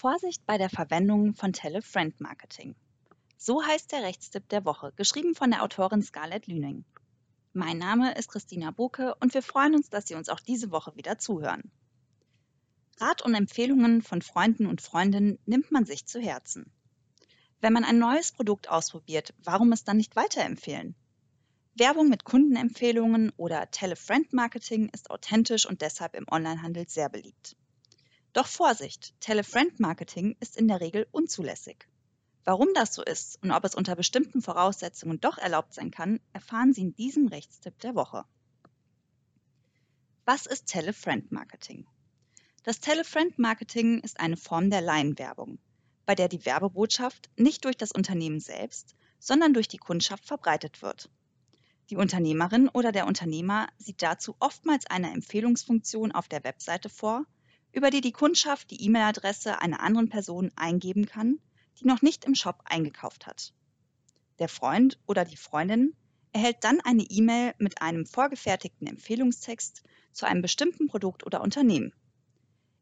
Vorsicht bei der Verwendung von Tele-Friend-Marketing. So heißt der Rechtstipp der Woche, geschrieben von der Autorin Scarlett Lüning. Mein Name ist Christina Buke und wir freuen uns, dass Sie uns auch diese Woche wieder zuhören. Rat und Empfehlungen von Freunden und Freundinnen nimmt man sich zu Herzen. Wenn man ein neues Produkt ausprobiert, warum es dann nicht weiterempfehlen? Werbung mit Kundenempfehlungen oder Tele-Friend-Marketing ist authentisch und deshalb im Onlinehandel sehr beliebt. Doch Vorsicht, Tele-Friend-Marketing ist in der Regel unzulässig. Warum das so ist und ob es unter bestimmten Voraussetzungen doch erlaubt sein kann, erfahren Sie in diesem Rechtstipp der Woche. Was ist Tele-Friend-Marketing? Das Tele-Friend-Marketing ist eine Form der Laienwerbung, bei der die Werbebotschaft nicht durch das Unternehmen selbst, sondern durch die Kundschaft verbreitet wird. Die Unternehmerin oder der Unternehmer sieht dazu oftmals eine Empfehlungsfunktion auf der Webseite vor, über die die Kundschaft die E-Mail-Adresse einer anderen Person eingeben kann, die noch nicht im Shop eingekauft hat. Der Freund oder die Freundin erhält dann eine E-Mail mit einem vorgefertigten Empfehlungstext zu einem bestimmten Produkt oder Unternehmen.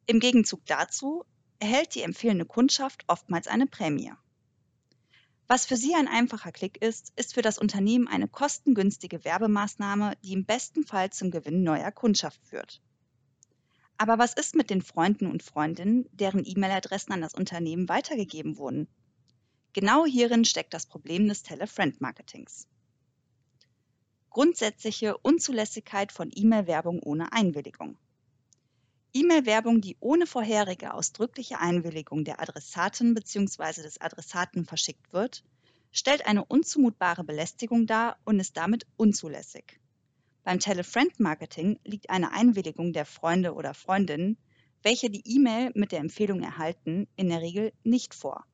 Im Gegenzug dazu erhält die empfehlende Kundschaft oftmals eine Prämie. Was für Sie ein einfacher Klick ist, ist für das Unternehmen eine kostengünstige Werbemaßnahme, die im besten Fall zum Gewinn neuer Kundschaft führt. Aber was ist mit den Freunden und Freundinnen, deren E-Mail-Adressen an das Unternehmen weitergegeben wurden? Genau hierin steckt das Problem des Tele-Friend-Marketings. Grundsätzliche Unzulässigkeit von E-Mail-Werbung ohne Einwilligung. E-Mail-Werbung, die ohne vorherige ausdrückliche Einwilligung der Adressatin bzw. des Adressaten verschickt wird, stellt eine unzumutbare Belästigung dar und ist damit unzulässig. Beim Tele-Friend-Marketing liegt eine Einwilligung der Freunde oder Freundinnen, welche die E-Mail mit der Empfehlung erhalten, in der Regel nicht vor.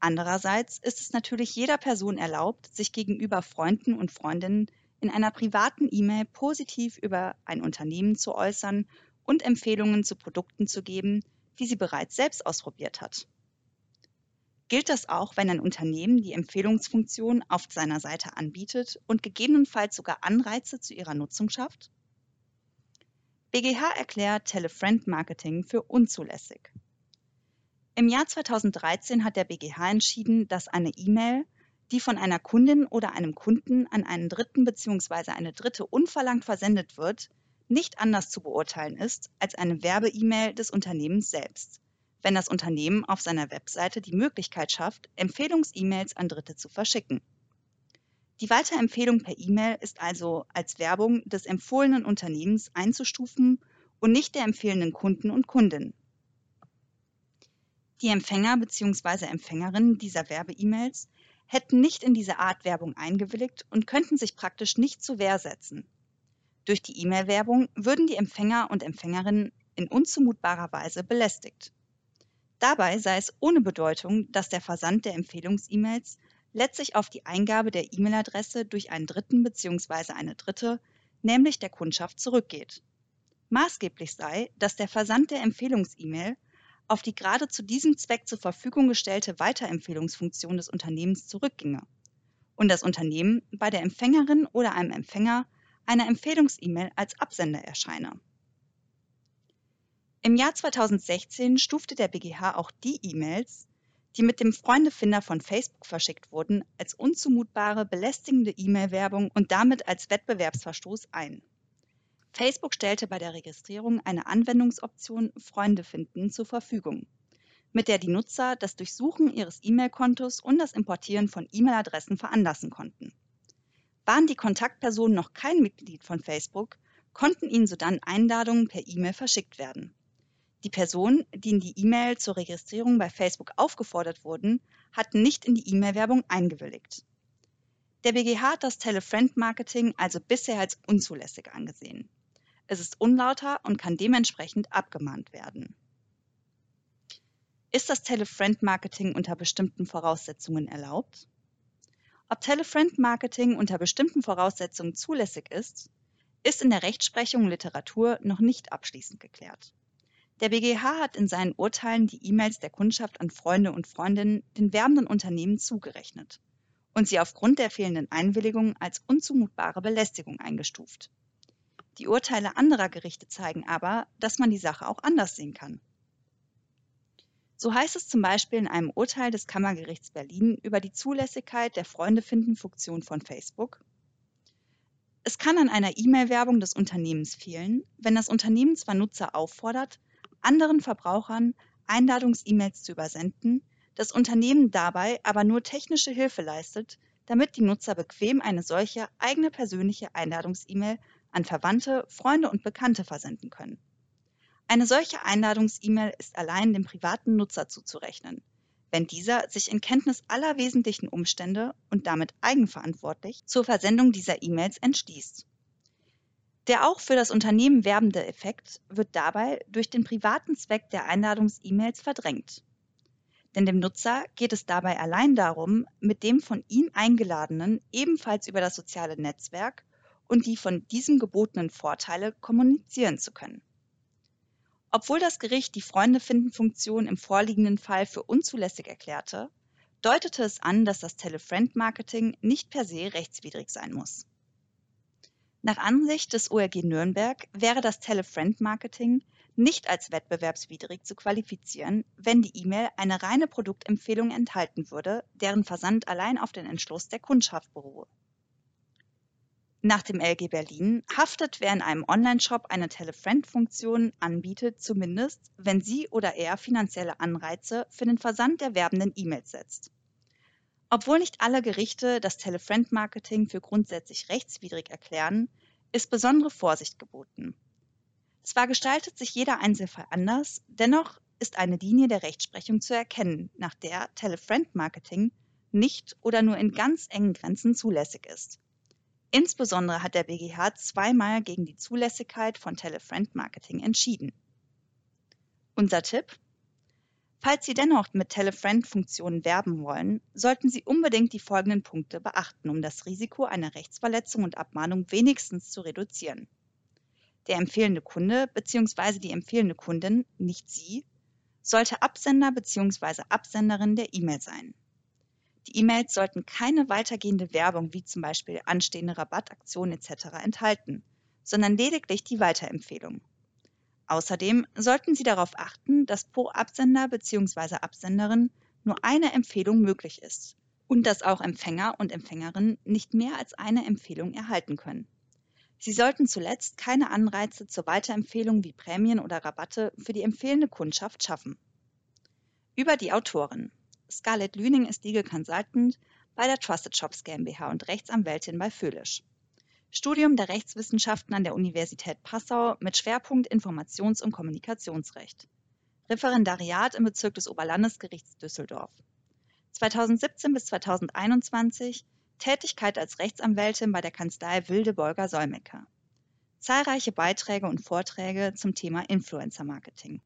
Andererseits ist es natürlich jeder Person erlaubt, sich gegenüber Freunden und Freundinnen in einer privaten E-Mail positiv über ein Unternehmen zu äußern und Empfehlungen zu Produkten zu geben, die sie bereits selbst ausprobiert hat. Gilt das auch, wenn ein Unternehmen die Empfehlungsfunktion auf seiner Seite anbietet und gegebenenfalls sogar Anreize zu ihrer Nutzung schafft? BGH erklärt Telefriend-Marketing für unzulässig. Im Jahr 2013 hat der BGH entschieden, dass eine E-Mail, die von einer Kundin oder einem Kunden an einen Dritten bzw. eine Dritte unverlangt versendet wird, nicht anders zu beurteilen ist als eine Werbe-E-Mail des Unternehmens selbst wenn das Unternehmen auf seiner Webseite die Möglichkeit schafft, Empfehlungs-E-Mails an Dritte zu verschicken. Die Weiterempfehlung per E-Mail ist also als Werbung des empfohlenen Unternehmens einzustufen und nicht der empfehlenden Kunden und Kundinnen. Die Empfänger bzw. Empfängerinnen dieser Werbe-E-Mails hätten nicht in diese Art Werbung eingewilligt und könnten sich praktisch nicht zur Wehr setzen. Durch die E-Mail-Werbung würden die Empfänger und Empfängerinnen in unzumutbarer Weise belästigt. Dabei sei es ohne Bedeutung, dass der Versand der Empfehlungs-E-Mails letztlich auf die Eingabe der E-Mail-Adresse durch einen Dritten bzw. eine Dritte, nämlich der Kundschaft, zurückgeht. Maßgeblich sei, dass der Versand der Empfehlungs-E-Mail auf die gerade zu diesem Zweck zur Verfügung gestellte Weiterempfehlungsfunktion des Unternehmens zurückginge und das Unternehmen bei der Empfängerin oder einem Empfänger einer Empfehlungs-E-Mail als Absender erscheine. Im Jahr 2016 stufte der BGH auch die E-Mails, die mit dem Freundefinder von Facebook verschickt wurden, als unzumutbare, belästigende E-Mail-Werbung und damit als Wettbewerbsverstoß ein. Facebook stellte bei der Registrierung eine Anwendungsoption Freunde finden zur Verfügung, mit der die Nutzer das Durchsuchen ihres E-Mail-Kontos und das Importieren von E-Mail-Adressen veranlassen konnten. Waren die Kontaktpersonen noch kein Mitglied von Facebook, konnten ihnen sodann Einladungen per E-Mail verschickt werden. Die Personen, die in die E-Mail zur Registrierung bei Facebook aufgefordert wurden, hatten nicht in die E-Mail-Werbung eingewilligt. Der BGH hat das Tele-Friend-Marketing also bisher als unzulässig angesehen. Es ist unlauter und kann dementsprechend abgemahnt werden. Ist das Tele-Friend-Marketing unter bestimmten Voraussetzungen erlaubt? Ob Tele-Friend-Marketing unter bestimmten Voraussetzungen zulässig ist, ist in der Rechtsprechung und Literatur noch nicht abschließend geklärt. Der BGH hat in seinen Urteilen die E-Mails der Kundschaft an Freunde und Freundinnen den werbenden Unternehmen zugerechnet und sie aufgrund der fehlenden Einwilligung als unzumutbare Belästigung eingestuft. Die Urteile anderer Gerichte zeigen aber, dass man die Sache auch anders sehen kann. So heißt es zum Beispiel in einem Urteil des Kammergerichts Berlin über die Zulässigkeit der Freunde-finden-Funktion von Facebook. Es kann an einer E-Mail-Werbung des Unternehmens fehlen, wenn das Unternehmen zwar Nutzer auffordert, anderen Verbrauchern Einladungs-E-Mails zu übersenden, das Unternehmen dabei aber nur technische Hilfe leistet, damit die Nutzer bequem eine solche eigene persönliche Einladungs-E-Mail an Verwandte, Freunde und Bekannte versenden können. Eine solche Einladungs-E-Mail ist allein dem privaten Nutzer zuzurechnen, wenn dieser sich in Kenntnis aller wesentlichen Umstände und damit eigenverantwortlich zur Versendung dieser E-Mails entschließt. Der auch für das Unternehmen werbende Effekt wird dabei durch den privaten Zweck der Einladungs-E-Mails verdrängt. Denn dem Nutzer geht es dabei allein darum, mit dem von ihm Eingeladenen ebenfalls über das soziale Netzwerk und die von diesem gebotenen Vorteile kommunizieren zu können. Obwohl das Gericht die Freunde-finden-Funktion im vorliegenden Fall für unzulässig erklärte, deutete es an, dass das Telefriend-Marketing nicht per se rechtswidrig sein muss. Nach Ansicht des ORG Nürnberg wäre das Telefriend-Marketing nicht als wettbewerbswidrig zu qualifizieren, wenn die E-Mail eine reine Produktempfehlung enthalten würde, deren Versand allein auf den Entschluss der Kundschaft beruhe. Nach dem LG Berlin haftet, wer in einem Onlineshop eine Telefriend-Funktion anbietet, zumindest, wenn sie oder er finanzielle Anreize für den Versand der werbenden E-Mails setzt. Obwohl nicht alle Gerichte das Telefriend-Marketing für grundsätzlich rechtswidrig erklären, ist besondere Vorsicht geboten. Zwar gestaltet sich jeder Einzelfall anders, dennoch ist eine Linie der Rechtsprechung zu erkennen, nach der Telefriend-Marketing nicht oder nur in ganz engen Grenzen zulässig ist. Insbesondere hat der BGH zweimal gegen die Zulässigkeit von Telefriend-Marketing entschieden. Unser Tipp? Falls Sie dennoch mit Telefriend-Funktionen werben wollen, sollten Sie unbedingt die folgenden Punkte beachten, um das Risiko einer Rechtsverletzung und Abmahnung wenigstens zu reduzieren. Der empfehlende Kunde bzw. die empfehlende Kundin, nicht Sie, sollte Absender bzw. Absenderin der E-Mail sein. Die E-Mails sollten keine weitergehende Werbung wie zum Beispiel anstehende Rabattaktionen etc. enthalten, sondern lediglich die Weiterempfehlung. Außerdem sollten Sie darauf achten, dass pro Absender bzw. Absenderin nur eine Empfehlung möglich ist und dass auch Empfänger und Empfängerinnen nicht mehr als eine Empfehlung erhalten können. Sie sollten zuletzt keine Anreize zur Weiterempfehlung wie Prämien oder Rabatte für die empfehlende Kundschaft schaffen. Über die Autorin. Scarlett Lüning ist Legal Consultant bei der Trusted Shops GmbH und Rechtsanwältin bei Föhlisch. Studium der Rechtswissenschaften an der Universität Passau mit Schwerpunkt Informations- und Kommunikationsrecht. Referendariat im Bezirk des Oberlandesgerichts Düsseldorf. 2017 bis 2021 Tätigkeit als Rechtsanwältin bei der Kanzlei Wilde Bolger Solmecke. Zahlreiche Beiträge und Vorträge zum Thema Influencer Marketing.